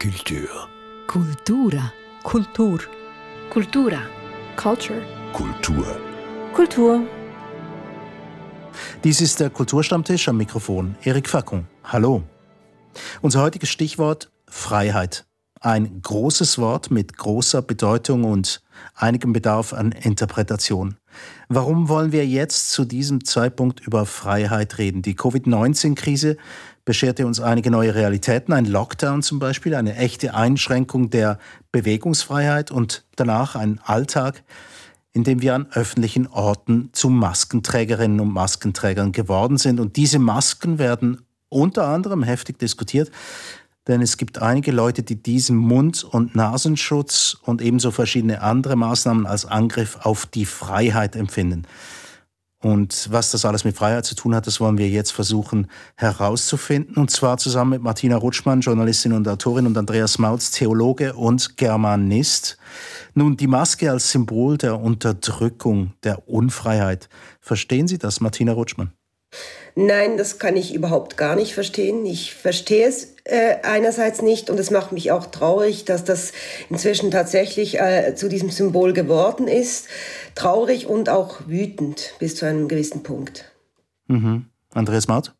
Kultur. Kultura. Kultur. Kultura. Culture. Kultur. Kultur. Dies ist der Kulturstammtisch am Mikrofon. Erik Fackung. Hallo. Unser heutiges Stichwort Freiheit. Ein großes Wort mit großer Bedeutung und einigem Bedarf an Interpretation. Warum wollen wir jetzt zu diesem Zeitpunkt über Freiheit reden? Die Covid-19-Krise bescherte uns einige neue Realitäten, ein Lockdown zum Beispiel, eine echte Einschränkung der Bewegungsfreiheit und danach ein Alltag, in dem wir an öffentlichen Orten zu Maskenträgerinnen und Maskenträgern geworden sind. Und diese Masken werden unter anderem heftig diskutiert, denn es gibt einige Leute, die diesen Mund- und Nasenschutz und ebenso verschiedene andere Maßnahmen als Angriff auf die Freiheit empfinden. Und was das alles mit Freiheit zu tun hat, das wollen wir jetzt versuchen herauszufinden. Und zwar zusammen mit Martina Rutschmann, Journalistin und Autorin, und Andreas Mautz, Theologe und Germanist. Nun, die Maske als Symbol der Unterdrückung, der Unfreiheit. Verstehen Sie das, Martina Rutschmann? Nein, das kann ich überhaupt gar nicht verstehen. Ich verstehe es äh, einerseits nicht und es macht mich auch traurig, dass das inzwischen tatsächlich äh, zu diesem Symbol geworden ist. Traurig und auch wütend bis zu einem gewissen Punkt. Mhm. Andreas Maut?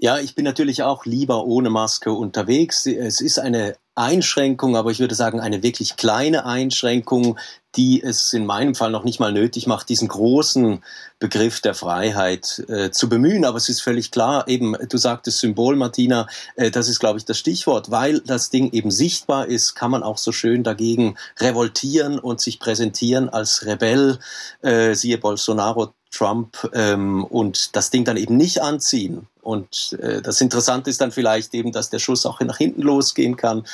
Ja, ich bin natürlich auch lieber ohne Maske unterwegs. Es ist eine Einschränkung, aber ich würde sagen eine wirklich kleine Einschränkung, die es in meinem Fall noch nicht mal nötig macht, diesen großen Begriff der Freiheit äh, zu bemühen. Aber es ist völlig klar, eben, du sagtest Symbol, Martina, äh, das ist, glaube ich, das Stichwort. Weil das Ding eben sichtbar ist, kann man auch so schön dagegen revoltieren und sich präsentieren als Rebell, äh, siehe Bolsonaro, Trump, ähm, und das Ding dann eben nicht anziehen und äh, das Interessante ist dann vielleicht eben, dass der Schuss auch nach hinten losgehen kann,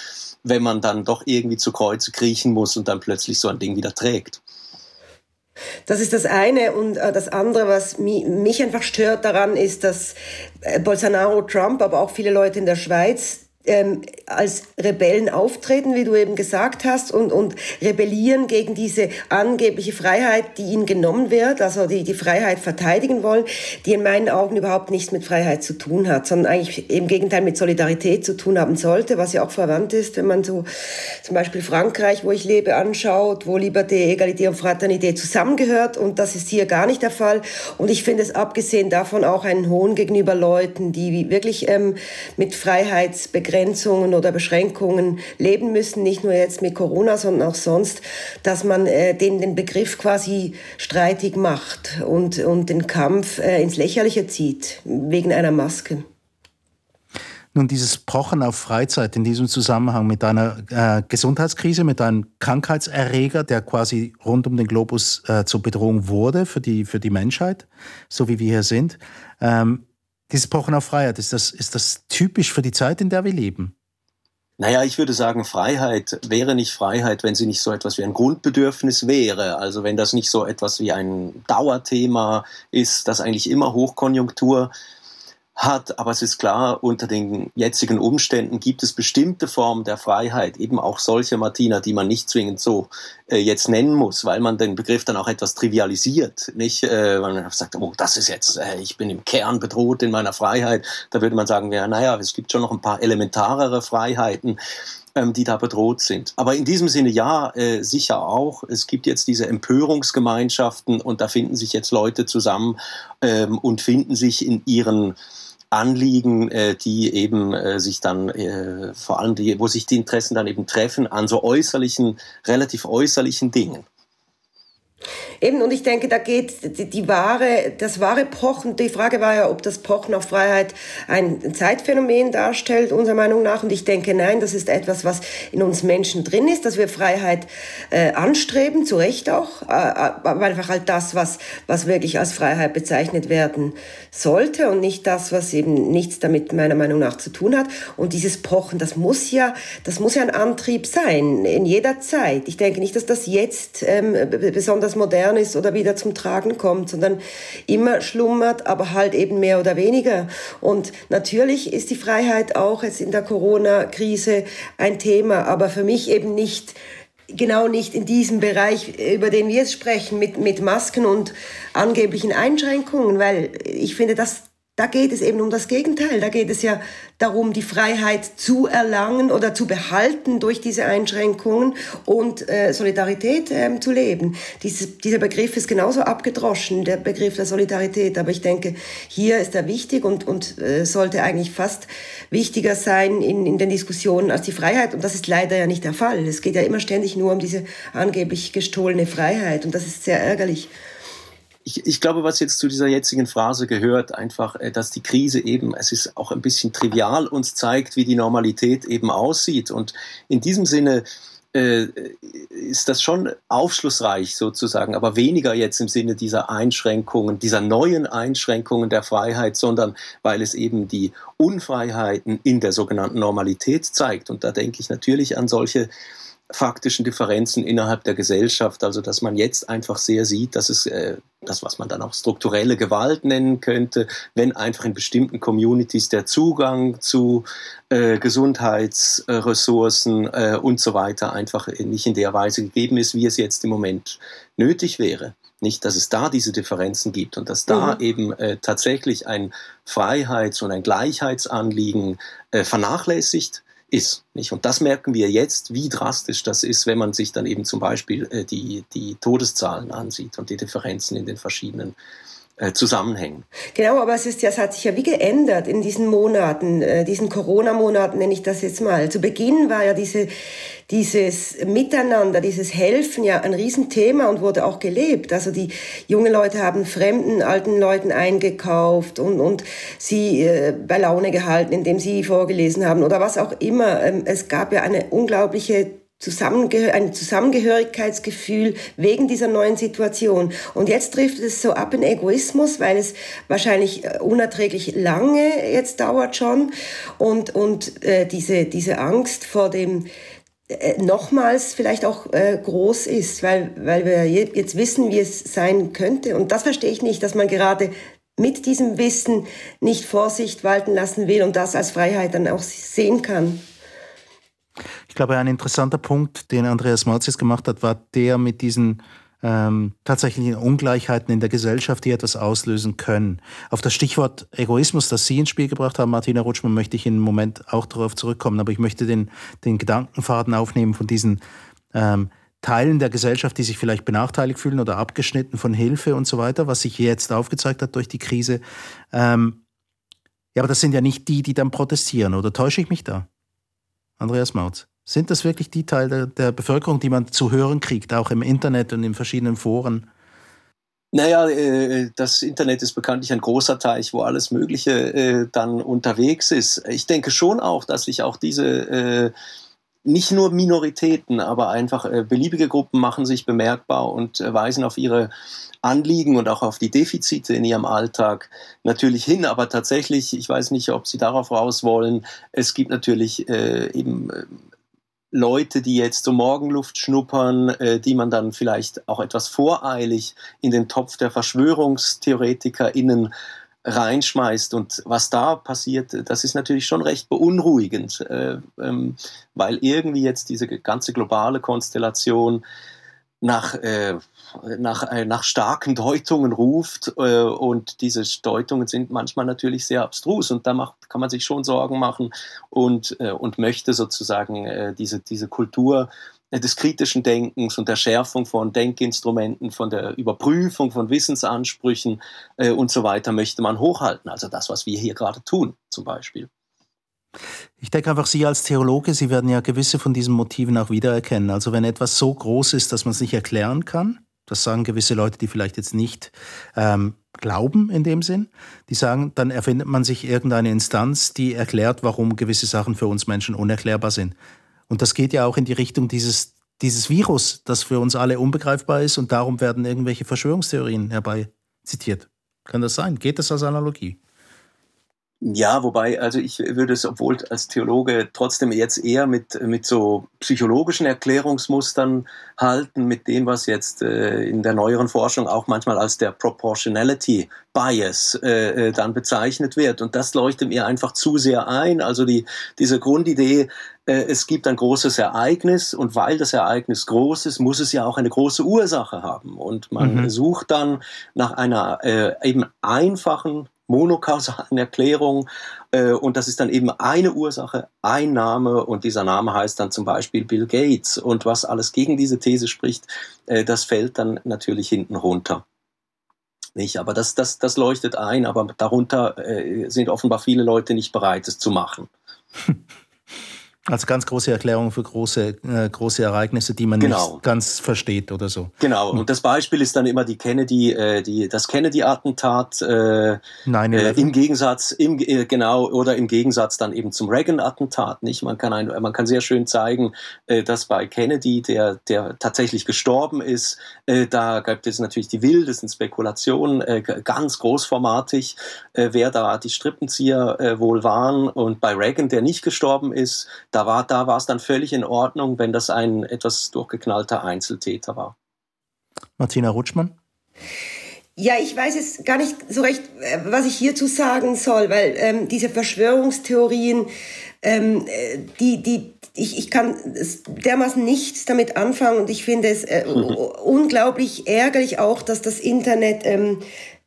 wenn man dann doch irgendwie zu Kreuze kriechen muss und dann plötzlich so ein Ding wieder trägt. Das ist das eine. Und äh, das andere, was mich einfach stört daran, ist, dass äh, Bolsonaro, Trump, aber auch viele Leute in der Schweiz ähm, als Rebellen auftreten, wie du eben gesagt hast, und, und rebellieren gegen diese angebliche Freiheit, die ihnen genommen wird, also die die Freiheit verteidigen wollen, die in meinen Augen überhaupt nichts mit Freiheit zu tun hat, sondern eigentlich im Gegenteil mit Solidarität zu tun haben sollte, was ja auch verwandt ist, wenn man so zum Beispiel Frankreich, wo ich lebe, anschaut, wo Liberté, Egalité und Fraternité zusammengehört und das ist hier gar nicht der Fall. Und ich finde es abgesehen davon auch einen Hohn gegenüber Leuten, die wirklich ähm, mit Freiheitsbegriffen Begrenzungen oder Beschränkungen leben müssen, nicht nur jetzt mit Corona, sondern auch sonst, dass man äh, den, den Begriff quasi streitig macht und, und den Kampf äh, ins Lächerliche zieht, wegen einer Maske. Nun, dieses Pochen auf Freizeit in diesem Zusammenhang mit einer äh, Gesundheitskrise, mit einem Krankheitserreger, der quasi rund um den Globus äh, zur Bedrohung wurde für die, für die Menschheit, so wie wir hier sind. Ähm, dieses Pochen auf Freiheit, ist das, ist das typisch für die Zeit, in der wir leben? Naja, ich würde sagen, Freiheit wäre nicht Freiheit, wenn sie nicht so etwas wie ein Grundbedürfnis wäre. Also wenn das nicht so etwas wie ein Dauerthema ist, das eigentlich immer Hochkonjunktur hat. Aber es ist klar, unter den jetzigen Umständen gibt es bestimmte Formen der Freiheit, eben auch solche, Martina, die man nicht zwingend so äh, jetzt nennen muss, weil man den Begriff dann auch etwas trivialisiert. Nicht, äh, man sagt, oh, das ist jetzt, äh, ich bin im Kern bedroht in meiner Freiheit. Da würde man sagen, ja, naja, es gibt schon noch ein paar elementarere Freiheiten die da bedroht sind. Aber in diesem Sinne ja, äh, sicher auch. Es gibt jetzt diese Empörungsgemeinschaften und da finden sich jetzt Leute zusammen ähm, und finden sich in ihren Anliegen, äh, die eben äh, sich dann äh, vor allem die, wo sich die Interessen dann eben treffen an so äußerlichen, relativ äußerlichen Dingen. Eben, und ich denke, da geht die, die wahre, das wahre Pochen, die Frage war ja, ob das Pochen auf Freiheit ein Zeitphänomen darstellt, unserer Meinung nach. Und ich denke, nein, das ist etwas, was in uns Menschen drin ist, dass wir Freiheit äh, anstreben, zu Recht auch, äh, aber einfach halt das, was, was wirklich als Freiheit bezeichnet werden sollte und nicht das, was eben nichts damit meiner Meinung nach zu tun hat. Und dieses Pochen, das muss ja, das muss ja ein Antrieb sein, in jeder Zeit. Ich denke nicht, dass das jetzt ähm, besonders besonders modern ist oder wieder zum Tragen kommt, sondern immer schlummert, aber halt eben mehr oder weniger. Und natürlich ist die Freiheit auch jetzt in der Corona-Krise ein Thema, aber für mich eben nicht genau nicht in diesem Bereich, über den wir jetzt sprechen, mit, mit Masken und angeblichen Einschränkungen, weil ich finde, das da geht es eben um das Gegenteil. Da geht es ja darum, die Freiheit zu erlangen oder zu behalten durch diese Einschränkungen und äh, Solidarität ähm, zu leben. Diese, dieser Begriff ist genauso abgedroschen, der Begriff der Solidarität. Aber ich denke, hier ist er wichtig und, und äh, sollte eigentlich fast wichtiger sein in, in den Diskussionen als die Freiheit. Und das ist leider ja nicht der Fall. Es geht ja immer ständig nur um diese angeblich gestohlene Freiheit. Und das ist sehr ärgerlich ich, ich glaube, was jetzt zu dieser jetzigen Phrase gehört, einfach, äh, dass die Krise eben, es ist auch ein bisschen trivial, uns zeigt, wie die Normalität eben aussieht. Und in diesem Sinne äh, ist das schon aufschlussreich sozusagen, aber weniger jetzt im Sinne dieser Einschränkungen, dieser neuen Einschränkungen der Freiheit, sondern weil es eben die Unfreiheiten in der sogenannten Normalität zeigt. Und da denke ich natürlich an solche faktischen Differenzen innerhalb der Gesellschaft. Also dass man jetzt einfach sehr sieht, dass es äh, das, was man dann auch strukturelle Gewalt nennen könnte, wenn einfach in bestimmten Communities der Zugang zu äh, Gesundheitsressourcen äh, und so weiter einfach nicht in der Weise gegeben ist, wie es jetzt im Moment nötig wäre. Nicht, dass es da diese Differenzen gibt und dass da mhm. eben äh, tatsächlich ein Freiheits- und ein Gleichheitsanliegen äh, vernachlässigt ist. Nicht? Und das merken wir jetzt, wie drastisch das ist, wenn man sich dann eben zum Beispiel äh, die, die Todeszahlen ansieht und die Differenzen in den verschiedenen äh, zusammenhängen. Genau, aber es ist ja, es hat sich ja wie geändert in diesen Monaten, äh, diesen Corona-Monaten nenne ich das jetzt mal. Zu Beginn war ja diese, dieses Miteinander, dieses Helfen ja ein Riesenthema und wurde auch gelebt. Also die jungen Leute haben fremden alten Leuten eingekauft und, und sie äh, bei Laune gehalten, indem sie vorgelesen haben oder was auch immer. Ähm, es gab ja eine unglaubliche Zusammengehör ein Zusammengehörigkeitsgefühl wegen dieser neuen Situation. Und jetzt trifft es so ab in Egoismus, weil es wahrscheinlich äh, unerträglich lange jetzt dauert schon und, und äh, diese, diese Angst vor dem äh, nochmals vielleicht auch äh, groß ist, weil, weil wir jetzt wissen, wie es sein könnte. Und das verstehe ich nicht, dass man gerade mit diesem Wissen nicht Vorsicht walten lassen will und das als Freiheit dann auch sehen kann. Ich glaube, ein interessanter Punkt, den Andreas Marzis gemacht hat, war der mit diesen ähm, tatsächlichen Ungleichheiten in der Gesellschaft, die etwas auslösen können. Auf das Stichwort Egoismus, das Sie ins Spiel gebracht haben, Martina Rutschmann, möchte ich in einem Moment auch darauf zurückkommen. Aber ich möchte den, den Gedankenfaden aufnehmen von diesen ähm, Teilen der Gesellschaft, die sich vielleicht benachteiligt fühlen oder abgeschnitten von Hilfe und so weiter, was sich jetzt aufgezeigt hat durch die Krise. Ähm, ja, aber das sind ja nicht die, die dann protestieren, oder täusche ich mich da? Andreas Mautz. Sind das wirklich die Teile der, Bevölkerung, die man zu hören kriegt, auch im Internet und in verschiedenen Foren? Naja, äh, das Internet ist bekanntlich ein großer Teich, wo alles Mögliche äh, dann unterwegs ist. Ich denke schon auch, dass sich auch diese äh, nicht nur Minoritäten, aber einfach beliebige Gruppen machen sich bemerkbar und weisen auf ihre Anliegen und auch auf die Defizite in ihrem Alltag natürlich hin. Aber tatsächlich, ich weiß nicht, ob Sie darauf raus wollen, es gibt natürlich eben Leute, die jetzt so Morgenluft schnuppern, äh, die man dann vielleicht auch etwas voreilig in den Topf der VerschwörungstheoretikerInnen reinschmeißt. Und was da passiert, das ist natürlich schon recht beunruhigend, äh, ähm, weil irgendwie jetzt diese ganze globale Konstellation nach, äh, nach, äh, nach starken Deutungen ruft äh, und diese Deutungen sind manchmal natürlich sehr abstrus und da macht, kann man sich schon Sorgen machen und, äh, und möchte sozusagen äh, diese, diese Kultur des kritischen Denkens und der Schärfung von Denkinstrumenten, von der Überprüfung von Wissensansprüchen äh, und so weiter möchte man hochhalten. Also das, was wir hier gerade tun, zum Beispiel. Ich denke einfach, Sie als Theologe, Sie werden ja gewisse von diesen Motiven auch wiedererkennen. Also wenn etwas so groß ist, dass man es nicht erklären kann, das sagen gewisse Leute, die vielleicht jetzt nicht ähm, glauben in dem Sinn, die sagen, dann erfindet man sich irgendeine Instanz, die erklärt, warum gewisse Sachen für uns Menschen unerklärbar sind. Und das geht ja auch in die Richtung dieses, dieses Virus, das für uns alle unbegreifbar ist und darum werden irgendwelche Verschwörungstheorien herbei zitiert. Kann das sein? Geht das als Analogie? Ja, wobei, also ich würde es, obwohl als Theologe trotzdem jetzt eher mit, mit so psychologischen Erklärungsmustern halten, mit dem, was jetzt äh, in der neueren Forschung auch manchmal als der Proportionality Bias äh, äh, dann bezeichnet wird. Und das leuchtet mir einfach zu sehr ein. Also die, diese Grundidee, äh, es gibt ein großes Ereignis und weil das Ereignis groß ist, muss es ja auch eine große Ursache haben. Und man mhm. sucht dann nach einer äh, eben einfachen monokausalen Erklärung. Äh, und das ist dann eben eine Ursache, ein Name und dieser Name heißt dann zum Beispiel Bill Gates. Und was alles gegen diese These spricht, äh, das fällt dann natürlich hinten runter. Nicht, aber das, das, das leuchtet ein, aber darunter äh, sind offenbar viele Leute nicht bereit, es zu machen. Als ganz große Erklärung für große, äh, große Ereignisse, die man genau. nicht ganz versteht oder so. Genau, und das Beispiel ist dann immer die Kennedy, äh, die, das Kennedy-Attentat äh, äh, im Gegensatz, im, äh, genau, oder im Gegensatz dann eben zum Reagan-Attentat. Nicht? Man, kann ein, man kann sehr schön zeigen, äh, dass bei Kennedy, der, der tatsächlich gestorben ist, äh, da gibt es natürlich die wildesten Spekulationen, äh, ganz großformatig, äh, wer da die Strippenzieher äh, wohl waren. Und bei Reagan, der nicht gestorben ist, da war, da war es dann völlig in Ordnung, wenn das ein etwas durchgeknallter Einzeltäter war. Martina Rutschmann? Ja, ich weiß jetzt gar nicht so recht, äh, was ich hierzu sagen soll, weil ähm, diese Verschwörungstheorien, ähm, äh, die, die, ich, ich kann dermaßen nichts damit anfangen und ich finde es äh, mhm. unglaublich ärgerlich auch, dass das Internet ähm,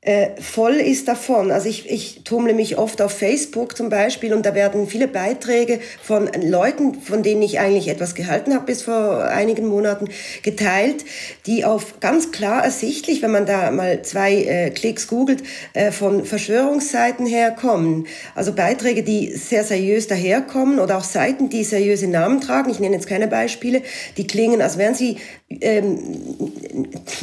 äh, voll ist davon. Also ich, ich tummle mich oft auf Facebook zum Beispiel und da werden viele Beiträge von Leuten, von denen ich eigentlich etwas gehalten habe bis vor einigen Monaten, geteilt, die auf ganz klar ersichtlich, wenn man da mal zwei äh, Klicks googelt, äh, von Verschwörungsseiten herkommen. Also Beiträge, die sehr seriös daherkommen oder auch Seiten, die seriöse Namen tragen. Ich nenne jetzt keine Beispiele. Die klingen, als wären sie ähm,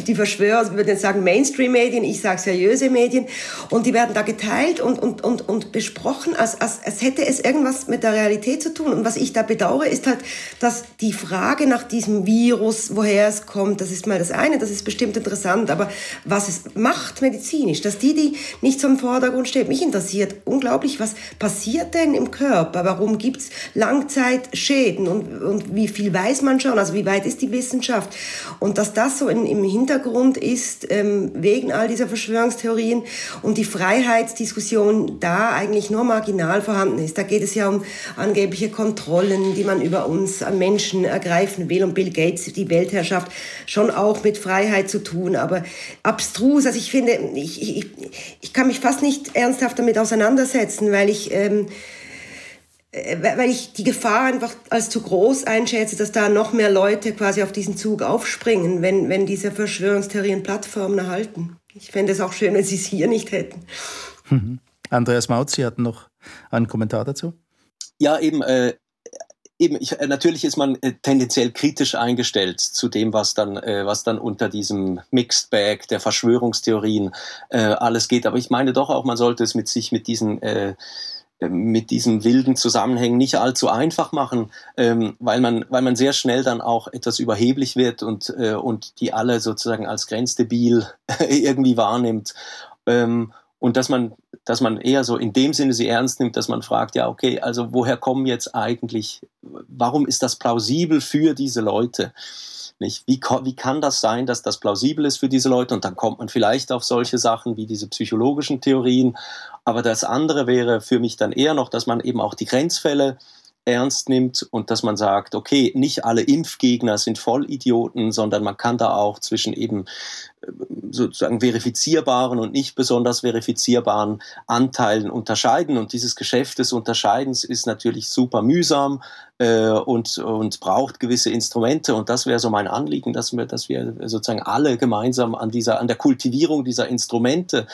die Verschwörer, würden sagen Mainstream-Medien, ich sage seriös seriöse Medien. Und die werden da geteilt und, und, und, und besprochen, als, als, als hätte es irgendwas mit der Realität zu tun. Und was ich da bedauere, ist halt, dass die Frage nach diesem Virus, woher es kommt, das ist mal das eine, das ist bestimmt interessant, aber was es macht medizinisch, dass die, die nicht so im Vordergrund steht, mich interessiert unglaublich, was passiert denn im Körper, warum gibt es Langzeitschäden? Und, und wie viel weiß man schon, also wie weit ist die Wissenschaft und dass das so in, im Hintergrund ist, ähm, wegen all dieser Verschwörungstheorien, und die Freiheitsdiskussion da eigentlich nur marginal vorhanden ist. Da geht es ja um angebliche Kontrollen, die man über uns Menschen ergreifen will und Bill Gates die Weltherrschaft schon auch mit Freiheit zu tun, aber abstrus. Also ich finde, ich, ich, ich kann mich fast nicht ernsthaft damit auseinandersetzen, weil ich ähm, äh, weil ich die Gefahr einfach als zu groß einschätze, dass da noch mehr Leute quasi auf diesen Zug aufspringen, wenn, wenn diese Verschwörungstheorien Plattformen erhalten. Ich fände es auch schön, wenn Sie es hier nicht hätten. Mhm. Andreas Maut, Sie hatten noch einen Kommentar dazu? Ja, eben. Äh, eben ich, äh, natürlich ist man äh, tendenziell kritisch eingestellt zu dem, was dann, äh, was dann unter diesem Mixed Bag der Verschwörungstheorien äh, alles geht. Aber ich meine doch auch, man sollte es mit sich mit diesen äh, mit diesen wilden Zusammenhängen nicht allzu einfach machen, ähm, weil, man, weil man sehr schnell dann auch etwas überheblich wird und, äh, und die alle sozusagen als grenzdebil irgendwie wahrnimmt. Ähm, und dass man, dass man eher so in dem Sinne sie ernst nimmt, dass man fragt, ja, okay, also woher kommen jetzt eigentlich, warum ist das plausibel für diese Leute? Nicht? Wie, wie kann das sein, dass das plausibel ist für diese Leute? Und dann kommt man vielleicht auf solche Sachen wie diese psychologischen Theorien. Aber das andere wäre für mich dann eher noch, dass man eben auch die Grenzfälle ernst nimmt und dass man sagt, okay, nicht alle Impfgegner sind Vollidioten, sondern man kann da auch zwischen eben äh, sozusagen verifizierbaren und nicht besonders verifizierbaren Anteilen unterscheiden. Und dieses Geschäft des Unterscheidens ist natürlich super mühsam äh, und, und braucht gewisse Instrumente. Und das wäre so mein Anliegen, dass wir, dass wir sozusagen alle gemeinsam an dieser, an der Kultivierung dieser Instrumente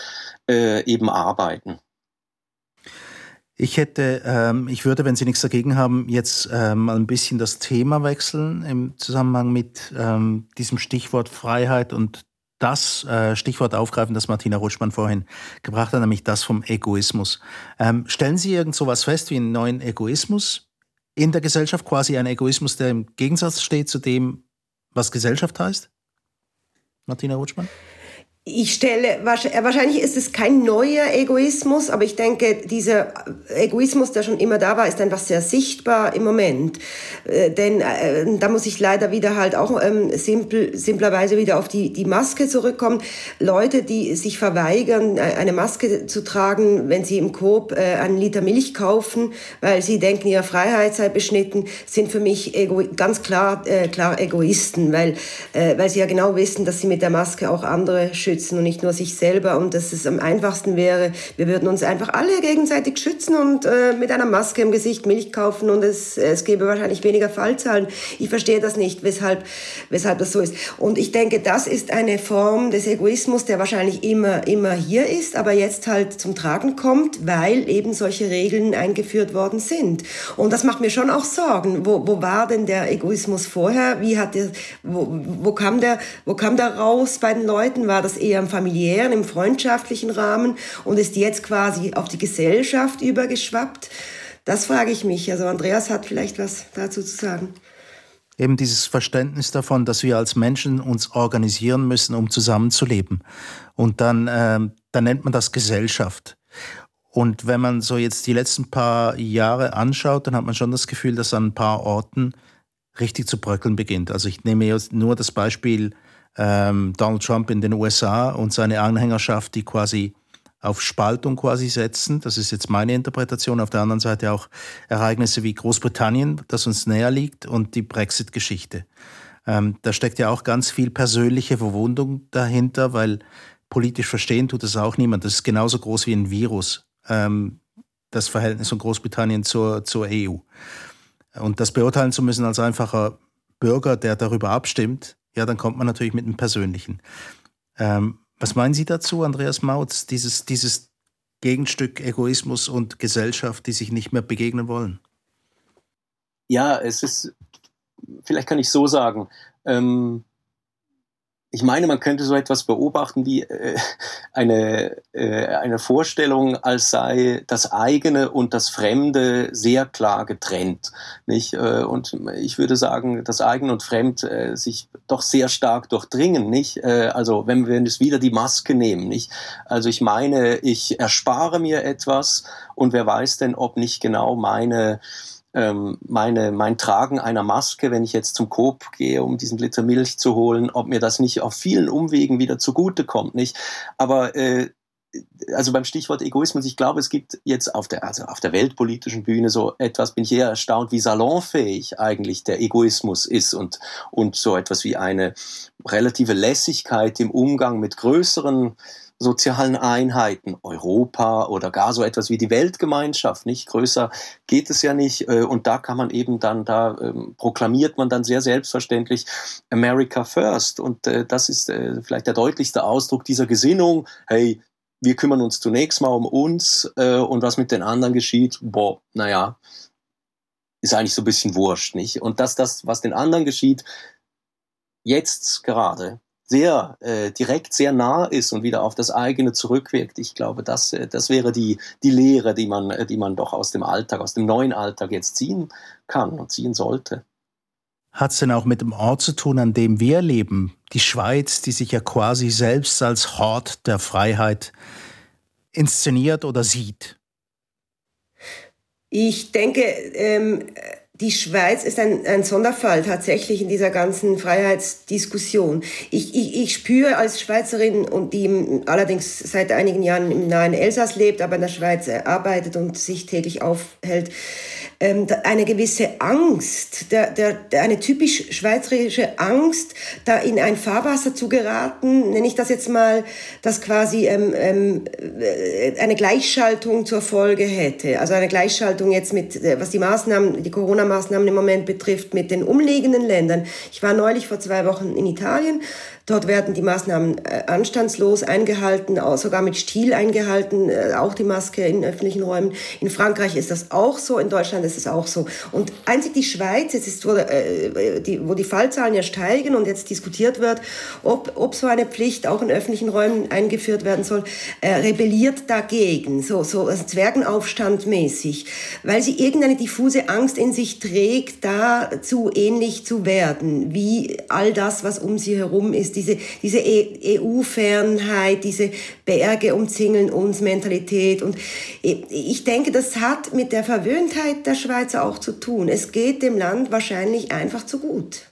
äh, eben arbeiten. Ich hätte, ähm, ich würde, wenn Sie nichts dagegen haben, jetzt ähm, mal ein bisschen das Thema wechseln im Zusammenhang mit ähm, diesem Stichwort Freiheit und das äh, Stichwort aufgreifen, das Martina Rutschmann vorhin gebracht hat, nämlich das vom Egoismus. Ähm, stellen Sie irgend so was fest wie einen neuen Egoismus in der Gesellschaft, quasi ein Egoismus, der im Gegensatz steht zu dem, was Gesellschaft heißt? Martina Rutschmann? Ich stelle, wahrscheinlich ist es kein neuer Egoismus, aber ich denke, dieser Egoismus, der schon immer da war, ist einfach sehr sichtbar im Moment. Äh, denn äh, da muss ich leider wieder halt auch ähm, simpel, simplerweise wieder auf die, die Maske zurückkommen. Leute, die sich verweigern, äh, eine Maske zu tragen, wenn sie im Coop äh, einen Liter Milch kaufen, weil sie denken, ihre Freiheit sei beschnitten, sind für mich ego ganz klar, äh, klar Egoisten, weil, äh, weil sie ja genau wissen, dass sie mit der Maske auch andere schützen schützen und nicht nur sich selber und dass es am einfachsten wäre, wir würden uns einfach alle gegenseitig schützen und äh, mit einer Maske im Gesicht Milch kaufen und es, es gäbe wahrscheinlich weniger Fallzahlen. Ich verstehe das nicht, weshalb, weshalb das so ist. Und ich denke, das ist eine Form des Egoismus, der wahrscheinlich immer, immer hier ist, aber jetzt halt zum Tragen kommt, weil eben solche Regeln eingeführt worden sind. Und das macht mir schon auch Sorgen. Wo, wo war denn der Egoismus vorher? Wie hat der, wo, wo kam der, wo kam der raus bei den Leuten? War das eher im familiären, im freundschaftlichen Rahmen und ist jetzt quasi auf die Gesellschaft übergeschwappt? Das frage ich mich. Also Andreas hat vielleicht was dazu zu sagen eben dieses Verständnis davon, dass wir als Menschen uns organisieren müssen, um zusammenzuleben. Und dann, äh, dann nennt man das Gesellschaft. Und wenn man so jetzt die letzten paar Jahre anschaut, dann hat man schon das Gefühl, dass an ein paar Orten richtig zu bröckeln beginnt. Also ich nehme jetzt nur das Beispiel ähm, Donald Trump in den USA und seine Anhängerschaft, die quasi auf Spaltung quasi setzen. Das ist jetzt meine Interpretation. Auf der anderen Seite auch Ereignisse wie Großbritannien, das uns näher liegt, und die Brexit-Geschichte. Ähm, da steckt ja auch ganz viel persönliche Verwundung dahinter, weil politisch verstehen tut das auch niemand. Das ist genauso groß wie ein Virus, ähm, das Verhältnis von Großbritannien zur, zur EU. Und das beurteilen zu müssen als einfacher Bürger, der darüber abstimmt, ja, dann kommt man natürlich mit dem Persönlichen. Ähm, was meinen Sie dazu, Andreas Mautz, dieses, dieses Gegenstück Egoismus und Gesellschaft, die sich nicht mehr begegnen wollen? Ja, es ist, vielleicht kann ich so sagen, ähm, ich meine, man könnte so etwas beobachten wie äh, eine, äh, eine Vorstellung, als sei das eigene und das Fremde sehr klar getrennt. Nicht? Äh, und ich würde sagen, das eigene und Fremd äh, sich doch sehr stark durchdringen. Nicht? Äh, also wenn wir jetzt wieder die Maske nehmen. Nicht? Also ich meine, ich erspare mir etwas und wer weiß denn, ob nicht genau meine ähm, meine, mein Tragen einer Maske, wenn ich jetzt zum Coop gehe, um diesen Liter Milch zu holen, ob mir das nicht auf vielen Umwegen wieder zugute kommt, nicht? Aber äh, also beim Stichwort Egoismus, ich glaube, es gibt jetzt auf der, also auf der weltpolitischen Bühne so etwas, bin ich eher erstaunt, wie salonfähig eigentlich der Egoismus ist und, und so etwas wie eine relative Lässigkeit im Umgang mit größeren sozialen Einheiten, Europa oder gar so etwas wie die Weltgemeinschaft, nicht größer geht es ja nicht. Äh, und da kann man eben dann, da ähm, proklamiert man dann sehr selbstverständlich America First. Und äh, das ist äh, vielleicht der deutlichste Ausdruck dieser Gesinnung. Hey, wir kümmern uns zunächst mal um uns und was mit den anderen geschieht, boah, naja, ist eigentlich so ein bisschen wurscht, nicht? Und dass das, was den anderen geschieht, jetzt gerade sehr äh, direkt, sehr nah ist und wieder auf das eigene zurückwirkt. Ich glaube, das, äh, das wäre die, die Lehre, die man, äh, die man doch aus dem Alltag, aus dem neuen Alltag jetzt ziehen kann und ziehen sollte. Hat es denn auch mit dem Ort zu tun, an dem wir leben? Die Schweiz, die sich ja quasi selbst als Hort der Freiheit inszeniert oder sieht? Ich denke, ähm, die Schweiz ist ein, ein Sonderfall tatsächlich in dieser ganzen Freiheitsdiskussion. Ich, ich, ich spüre als Schweizerin und die allerdings seit einigen Jahren im nahen Elsass lebt, aber in der Schweiz arbeitet und sich täglich aufhält, ähm, eine gewisse Angst, der, der, der, eine typisch schweizerische Angst, da in ein Fahrwasser zu geraten, nenne ich das jetzt mal, das quasi ähm, ähm, äh, eine Gleichschaltung zur Folge hätte. Also eine Gleichschaltung jetzt mit, äh, was die Maßnahmen, die Corona-Maßnahmen im Moment betrifft, mit den umliegenden Ländern. Ich war neulich vor zwei Wochen in Italien Dort werden die Maßnahmen äh, anstandslos eingehalten, sogar mit Stil eingehalten, äh, auch die Maske in öffentlichen Räumen. In Frankreich ist das auch so, in Deutschland ist es auch so. Und einzig die Schweiz, jetzt ist, wo, äh, die, wo die Fallzahlen ja steigen und jetzt diskutiert wird, ob, ob so eine Pflicht auch in öffentlichen Räumen eingeführt werden soll, rebelliert dagegen, so, so also Zwergenaufstand mäßig, weil sie irgendeine diffuse Angst in sich trägt, dazu ähnlich zu werden, wie all das, was um sie herum ist, diese, diese EU-Fernheit, diese Berge umzingeln uns Mentalität. Und ich denke, das hat mit der Verwöhntheit der Schweizer auch zu tun. Es geht dem Land wahrscheinlich einfach zu gut.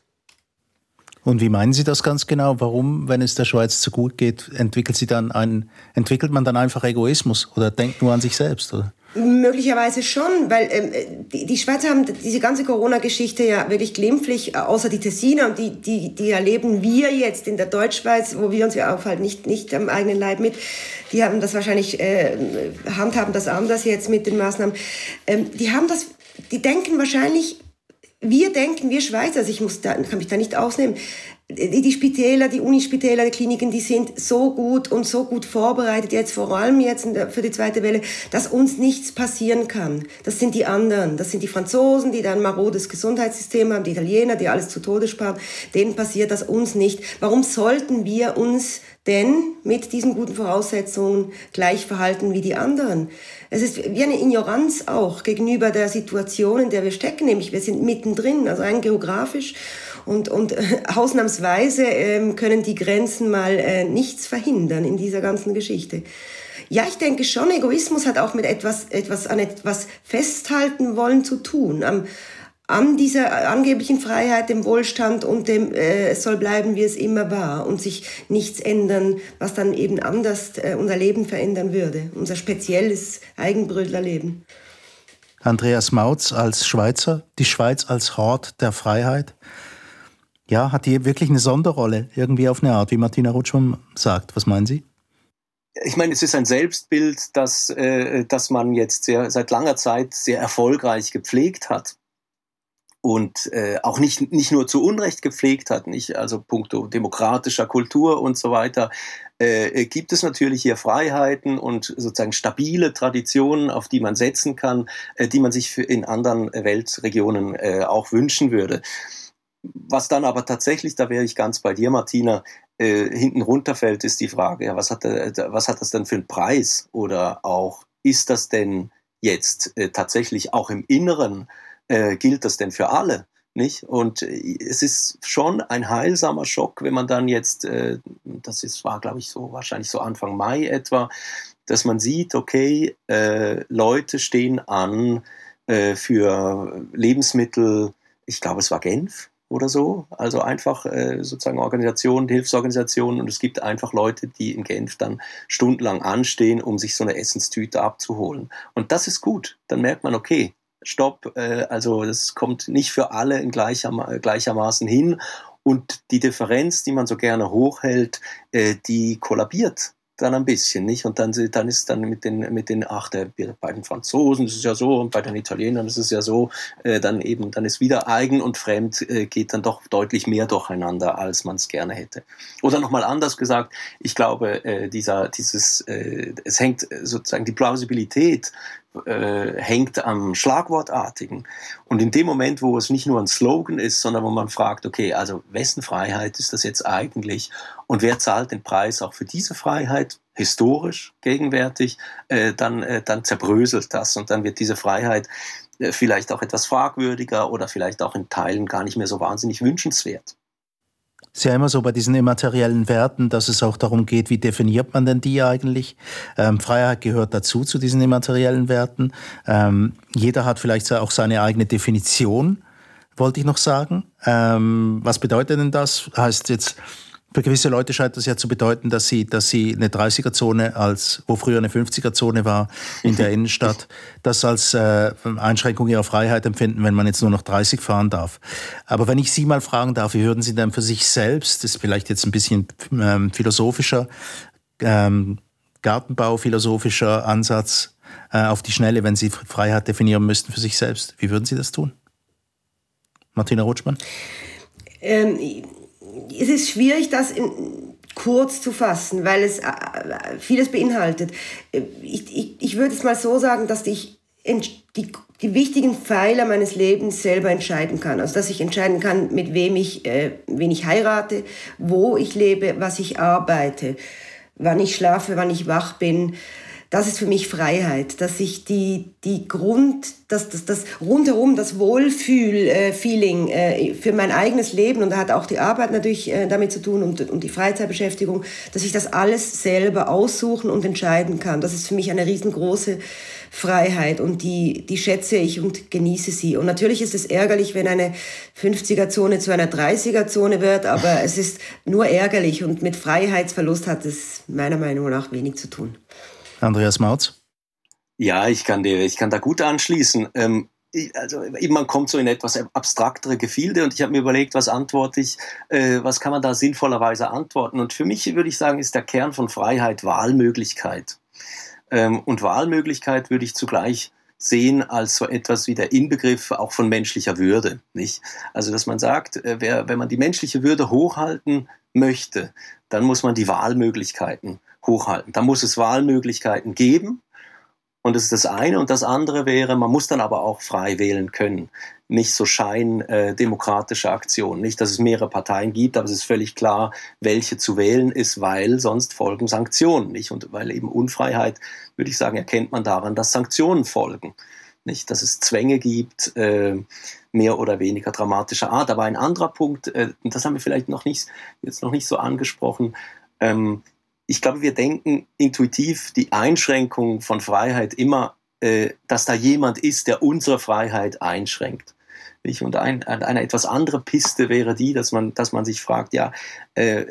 Und wie meinen Sie das ganz genau? Warum, wenn es der Schweiz zu gut geht, entwickelt, sie dann ein, entwickelt man dann einfach Egoismus oder denkt nur an sich selbst? Oder? Möglicherweise schon, weil ähm, die, die Schweizer haben diese ganze Corona-Geschichte ja wirklich glimpflich, äh, außer die Tessiner, und die, die, die erleben wir jetzt in der Deutschschweiz, wo wir uns ja aufhalten, nicht, nicht am eigenen Leib mit. Die haben das wahrscheinlich, äh, handhaben das anders jetzt mit den Maßnahmen. Ähm, die haben das, die denken wahrscheinlich, wir denken, wir Schweizer, also ich muss da, kann mich da nicht ausnehmen, die, Spitäler, die Unispitäler, die Kliniken, die sind so gut und so gut vorbereitet, jetzt vor allem jetzt für die zweite Welle, dass uns nichts passieren kann. Das sind die anderen. Das sind die Franzosen, die da ein marodes Gesundheitssystem haben, die Italiener, die alles zu Tode sparen. Denen passiert das uns nicht. Warum sollten wir uns denn mit diesen guten Voraussetzungen gleich verhalten wie die anderen? Es ist wie eine Ignoranz auch gegenüber der Situation, in der wir stecken, nämlich wir sind mittendrin, also rein geografisch und, und äh, ausnahmsweise äh, können die Grenzen mal äh, nichts verhindern in dieser ganzen Geschichte. Ja, ich denke schon, Egoismus hat auch mit etwas, etwas an etwas festhalten wollen zu tun. Am, an dieser angeblichen Freiheit, dem Wohlstand und dem äh, soll bleiben, wie es immer war und sich nichts ändern, was dann eben anders äh, unser Leben verändern würde, unser spezielles Eigenbrötlerleben. Andreas Mautz als Schweizer, die Schweiz als Hort der Freiheit ja, hat die wirklich eine Sonderrolle, irgendwie auf eine Art, wie Martina Rutschum sagt. Was meinen Sie? Ich meine, es ist ein Selbstbild, das, äh, das man jetzt sehr, seit langer Zeit sehr erfolgreich gepflegt hat und äh, auch nicht, nicht nur zu Unrecht gepflegt hat, nicht also puncto demokratischer Kultur und so weiter, äh, gibt es natürlich hier Freiheiten und sozusagen stabile Traditionen, auf die man setzen kann, äh, die man sich in anderen Weltregionen äh, auch wünschen würde. Was dann aber tatsächlich, da wäre ich ganz bei dir, Martina, äh, hinten runterfällt, ist die Frage, ja, was hat, äh, was hat das denn für einen Preis? Oder auch, ist das denn jetzt äh, tatsächlich auch im Inneren, äh, gilt das denn für alle? Nicht? Und äh, es ist schon ein heilsamer Schock, wenn man dann jetzt, äh, das ist, war glaube ich so, wahrscheinlich so Anfang Mai etwa, dass man sieht, okay, Leute stehen an für Lebensmittel, ich glaube es war Genf, oder so. Also einfach äh, sozusagen Organisationen, Hilfsorganisationen und es gibt einfach Leute, die in Genf dann stundenlang anstehen, um sich so eine Essenstüte abzuholen. Und das ist gut. Dann merkt man, okay, stopp, äh, also das kommt nicht für alle in gleicher, gleichermaßen hin. Und die Differenz, die man so gerne hochhält, äh, die kollabiert dann ein bisschen, nicht? Und dann, dann ist dann mit den, mit den, ach, der, bei den Franzosen ist es ja so und bei den Italienern ist es ja so, äh, dann eben, dann ist wieder eigen und fremd, äh, geht dann doch deutlich mehr durcheinander, als man es gerne hätte. Oder nochmal anders gesagt, ich glaube, äh, dieser, dieses, äh, es hängt sozusagen die Plausibilität äh, hängt am Schlagwortartigen. Und in dem Moment, wo es nicht nur ein Slogan ist, sondern wo man fragt, okay, also wessen Freiheit ist das jetzt eigentlich und wer zahlt den Preis auch für diese Freiheit, historisch, gegenwärtig, äh, dann, äh, dann zerbröselt das und dann wird diese Freiheit äh, vielleicht auch etwas fragwürdiger oder vielleicht auch in Teilen gar nicht mehr so wahnsinnig wünschenswert. Ist ja immer so bei diesen immateriellen Werten, dass es auch darum geht, wie definiert man denn die eigentlich? Ähm, Freiheit gehört dazu, zu diesen immateriellen Werten. Ähm, jeder hat vielleicht auch seine eigene Definition, wollte ich noch sagen. Ähm, was bedeutet denn das? Heißt jetzt, für gewisse Leute scheint das ja zu bedeuten, dass sie, dass sie eine 30er-Zone als, wo früher eine 50er-Zone war in der Innenstadt, das als äh, Einschränkung ihrer Freiheit empfinden, wenn man jetzt nur noch 30 fahren darf. Aber wenn ich Sie mal fragen darf, wie würden Sie denn für sich selbst, das ist vielleicht jetzt ein bisschen ähm, philosophischer, ähm, Gartenbau, philosophischer Ansatz äh, auf die Schnelle, wenn Sie Freiheit definieren müssten für sich selbst, wie würden Sie das tun? Martina Rutschmann? Ähm, es ist schwierig, das in, kurz zu fassen, weil es äh, vieles beinhaltet. Ich, ich, ich würde es mal so sagen, dass ich die, die wichtigen Pfeiler meines Lebens selber entscheiden kann. Also dass ich entscheiden kann, mit wem ich, äh, wen ich heirate, wo ich lebe, was ich arbeite, wann ich schlafe, wann ich wach bin das ist für mich Freiheit, dass ich die, die Grund, das, das, das rundherum, das Wohlfühl-Feeling äh, für mein eigenes Leben, und da hat auch die Arbeit natürlich äh, damit zu tun und, und die Freizeitbeschäftigung, dass ich das alles selber aussuchen und entscheiden kann. Das ist für mich eine riesengroße Freiheit und die, die schätze ich und genieße sie. Und natürlich ist es ärgerlich, wenn eine 50er-Zone zu einer 30er-Zone wird, aber es ist nur ärgerlich und mit Freiheitsverlust hat es meiner Meinung nach wenig zu tun. Andreas Mautz? Ja, ich kann, dir, ich kann da gut anschließen. Ähm, also man kommt so in etwas abstraktere Gefilde und ich habe mir überlegt, was antworte ich, äh, was kann man da sinnvollerweise antworten. Und für mich würde ich sagen, ist der Kern von Freiheit Wahlmöglichkeit. Ähm, und Wahlmöglichkeit würde ich zugleich sehen als so etwas wie der Inbegriff auch von menschlicher Würde. Nicht? Also dass man sagt, äh, wer, wenn man die menschliche Würde hochhalten möchte, dann muss man die Wahlmöglichkeiten hochhalten. Da muss es Wahlmöglichkeiten geben und das ist das eine. Und das andere wäre, man muss dann aber auch frei wählen können. Nicht so scheindemokratische äh, Aktionen. Nicht, dass es mehrere Parteien gibt, aber es ist völlig klar, welche zu wählen ist, weil sonst folgen Sanktionen. Nicht? Und weil eben Unfreiheit, würde ich sagen, erkennt man daran, dass Sanktionen folgen. Nicht, dass es Zwänge gibt, äh, mehr oder weniger dramatischer Art. Aber ein anderer Punkt, äh, das haben wir vielleicht noch nicht, jetzt noch nicht so angesprochen, ähm, ich glaube, wir denken intuitiv die Einschränkung von Freiheit immer, äh, dass da jemand ist, der unsere Freiheit einschränkt. Und ein, eine etwas andere Piste wäre die, dass man, dass man sich fragt, ja, äh,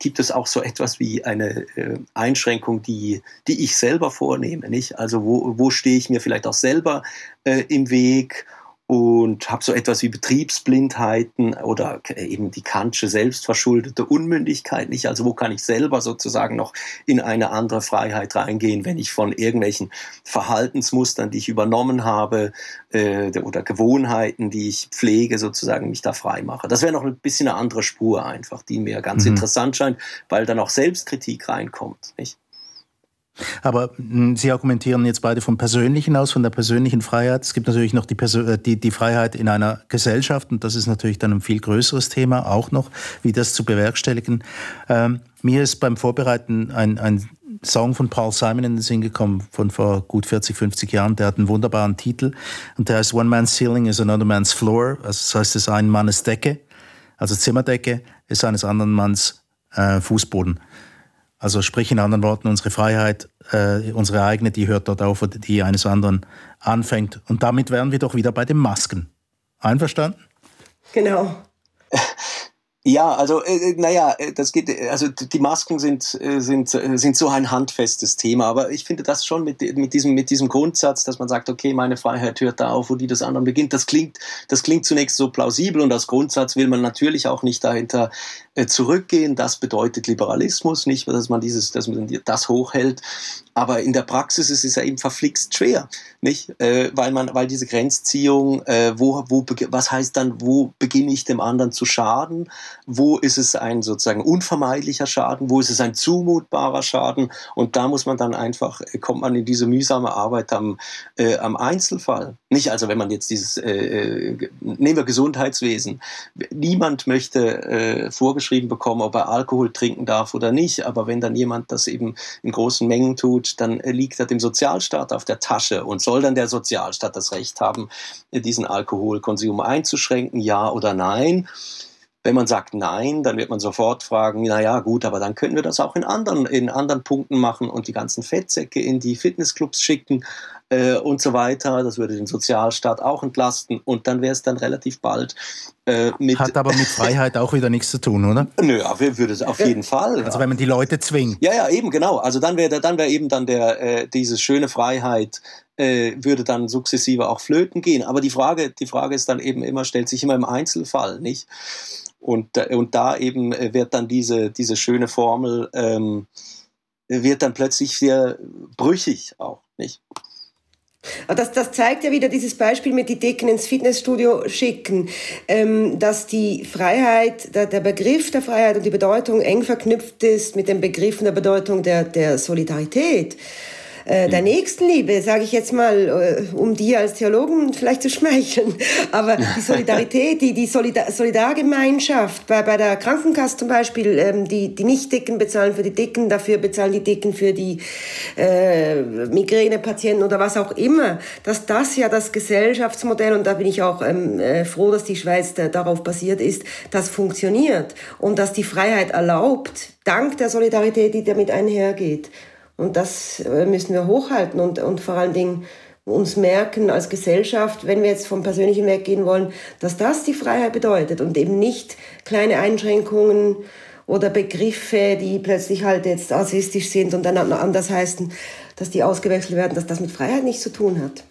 gibt es auch so etwas wie eine äh, Einschränkung, die, die ich selber vornehme, nicht? Also wo, wo stehe ich mir vielleicht auch selber äh, im Weg und habe so etwas wie Betriebsblindheiten oder eben die Kantsche selbstverschuldete Unmündigkeit nicht. Also wo kann ich selber sozusagen noch in eine andere Freiheit reingehen, wenn ich von irgendwelchen Verhaltensmustern, die ich übernommen habe äh, oder Gewohnheiten, die ich pflege, sozusagen mich da frei mache. Das wäre noch ein bisschen eine andere Spur einfach, die mir ganz mhm. interessant scheint, weil dann auch Selbstkritik reinkommt. Nicht? Aber hm, Sie argumentieren jetzt beide vom Persönlichen aus, von der persönlichen Freiheit. Es gibt natürlich noch die, äh, die, die, Freiheit in einer Gesellschaft und das ist natürlich dann ein viel größeres Thema auch noch, wie das zu bewerkstelligen. Ähm, mir ist beim Vorbereiten ein, ein Song von Paul Simon in den Sinn gekommen, von vor gut 40, 50 Jahren. Der hat einen wunderbaren Titel und der heißt One Man's Ceiling is Another Man's Floor. Also das heißt, es ist ein Mannes Decke, also Zimmerdecke ist eines anderen Manns äh, Fußboden. Also sprich in anderen Worten, unsere Freiheit, äh, unsere eigene, die hört dort auf, die eines anderen anfängt. Und damit wären wir doch wieder bei den Masken. Einverstanden? Genau. Ja, also äh, äh naja, äh, das geht, äh, also die Masken sind, sind, sind so ein handfestes Thema, aber ich finde das schon mit, mit, diesem, mit diesem Grundsatz, dass man sagt, okay, meine Freiheit hört da auf, wo die des anderen beginnt, das klingt, das klingt zunächst so plausibel und als Grundsatz will man natürlich auch nicht dahinter äh, zurückgehen. Das bedeutet Liberalismus, nicht, dass man dieses, dass man das hochhält. Aber in der Praxis ist es ja eben verflixt schwer, nicht? Äh, weil man, weil diese Grenzziehung, äh, wo, wo, was heißt dann, wo beginne ich dem anderen zu schaden? Wo ist es ein sozusagen unvermeidlicher Schaden? Wo ist es ein zumutbarer Schaden? Und da muss man dann einfach, äh, kommt man in diese mühsame Arbeit am, äh, am Einzelfall. Nicht also, wenn man jetzt dieses, äh, äh nehmen wir Gesundheitswesen. Niemand möchte äh, vorgeschrieben bekommen, ob er Alkohol trinken darf oder nicht. Aber wenn dann jemand das eben in großen Mengen tut, tut, dann liegt er dem Sozialstaat auf der Tasche und soll dann der Sozialstaat das Recht haben, diesen Alkoholkonsum einzuschränken, ja oder nein? Wenn man sagt nein, dann wird man sofort fragen, na ja, gut, aber dann könnten wir das auch in anderen, in anderen Punkten machen und die ganzen Fettsäcke in die Fitnessclubs schicken äh, und so weiter. Das würde den Sozialstaat auch entlasten und dann wäre es dann relativ bald äh, mit. Hat aber mit Freiheit auch wieder nichts zu tun, oder? Nö, würde es auf jeden Fall. Also wenn man die Leute zwingt. Ja, ja, eben genau. Also dann wäre dann wäre eben dann der äh, diese schöne Freiheit äh, würde dann sukzessive auch flöten gehen. Aber die Frage, die Frage ist dann eben immer, stellt sich immer im Einzelfall, nicht? Und, äh, und da eben äh, wird dann diese, diese schöne Formel, ähm, wird dann plötzlich sehr brüchig auch, nicht? Das, das zeigt ja wieder dieses Beispiel mit die Dicken ins Fitnessstudio schicken, ähm, dass die Freiheit, der, der Begriff der Freiheit und die Bedeutung eng verknüpft ist mit dem Begriff und der Bedeutung der, der Solidarität. Äh, der Nächstenliebe, sage ich jetzt mal, äh, um dir als Theologen vielleicht zu schmeicheln. Aber die Solidarität, die, die Solidar Solidargemeinschaft, bei, bei der Krankenkasse zum Beispiel, ähm, die, die Nicht-Dicken bezahlen für die Dicken, dafür bezahlen die Dicken für die äh, Migränepatienten oder was auch immer, dass das ja das Gesellschaftsmodell, und da bin ich auch ähm, äh, froh, dass die Schweiz da, darauf basiert ist, das funktioniert und dass die Freiheit erlaubt, dank der Solidarität, die damit einhergeht. Und das äh, müssen wir hochhalten und, und vor allen Dingen uns merken als Gesellschaft, wenn wir jetzt vom Persönlichen weggehen wollen, dass das die Freiheit bedeutet und eben nicht kleine Einschränkungen oder Begriffe, die plötzlich halt jetzt rassistisch sind und dann anders heißen, dass die ausgewechselt werden, dass das mit Freiheit nichts zu tun hat.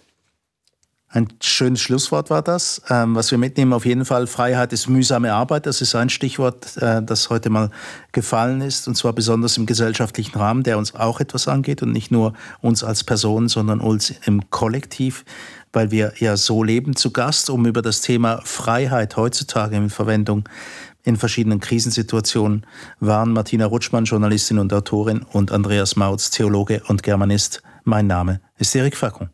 Ein schönes Schlusswort war das. Ähm, was wir mitnehmen, auf jeden Fall, Freiheit ist mühsame Arbeit. Das ist ein Stichwort, äh, das heute mal gefallen ist. Und zwar besonders im gesellschaftlichen Rahmen, der uns auch etwas angeht und nicht nur uns als Person, sondern uns im Kollektiv, weil wir ja so leben. Zu Gast, um über das Thema Freiheit heutzutage in Verwendung in verschiedenen Krisensituationen waren Martina Rutschmann, Journalistin und Autorin, und Andreas Mautz, Theologe und Germanist. Mein Name ist Erik Fackung.